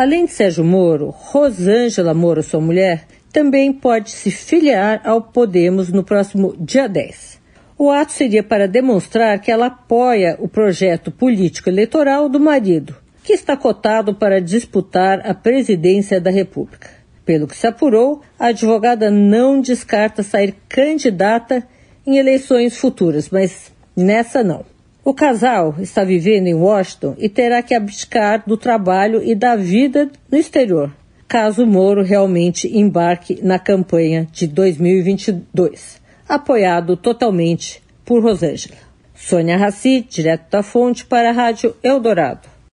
Além de Sérgio Moro, Rosângela Moro, sua mulher, também pode se filiar ao Podemos no próximo dia 10. O ato seria para demonstrar que ela apoia o projeto político-eleitoral do marido, que está cotado para disputar a presidência da República. Pelo que se apurou, a advogada não descarta sair candidata em eleições futuras, mas nessa não. O casal está vivendo em Washington e terá que abdicar do trabalho e da vida no exterior, caso Moro realmente embarque na campanha de 2022, apoiado totalmente por Rosângela. Sônia Raci, direto da fonte para a Rádio Eldorado.